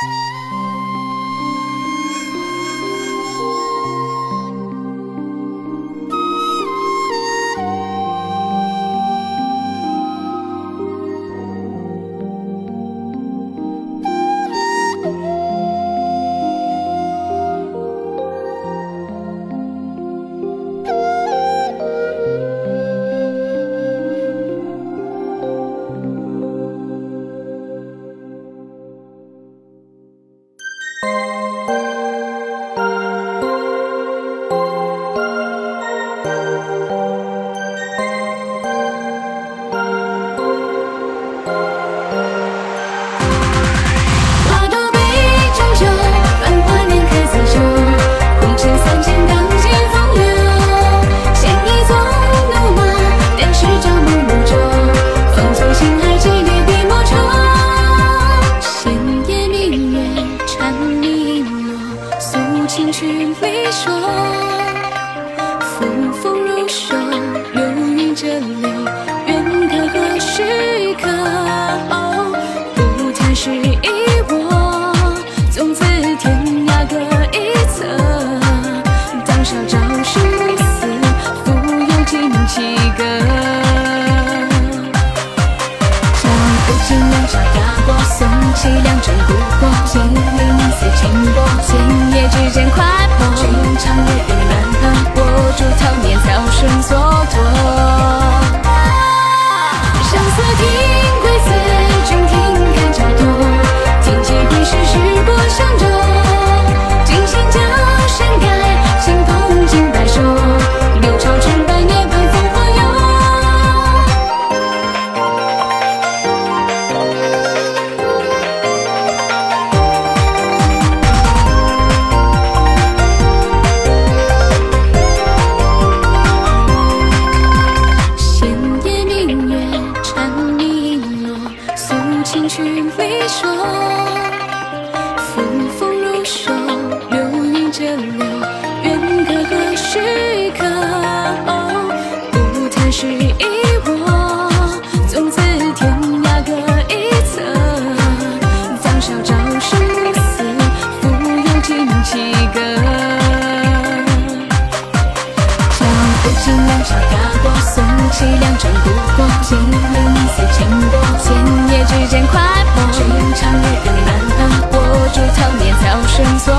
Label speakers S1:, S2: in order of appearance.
S1: Música 你说。风如袖，流云折柳，愿可何时可？不谈是一我，纵自天涯各一侧。当少朝生暮死，复有惊起歌。江湖尽两小压过，送起两枕孤泊。千里凝似清波，千叶之间起两城不过金陵似晴波，千叶之间快活。只因长难安，我住草眠草深。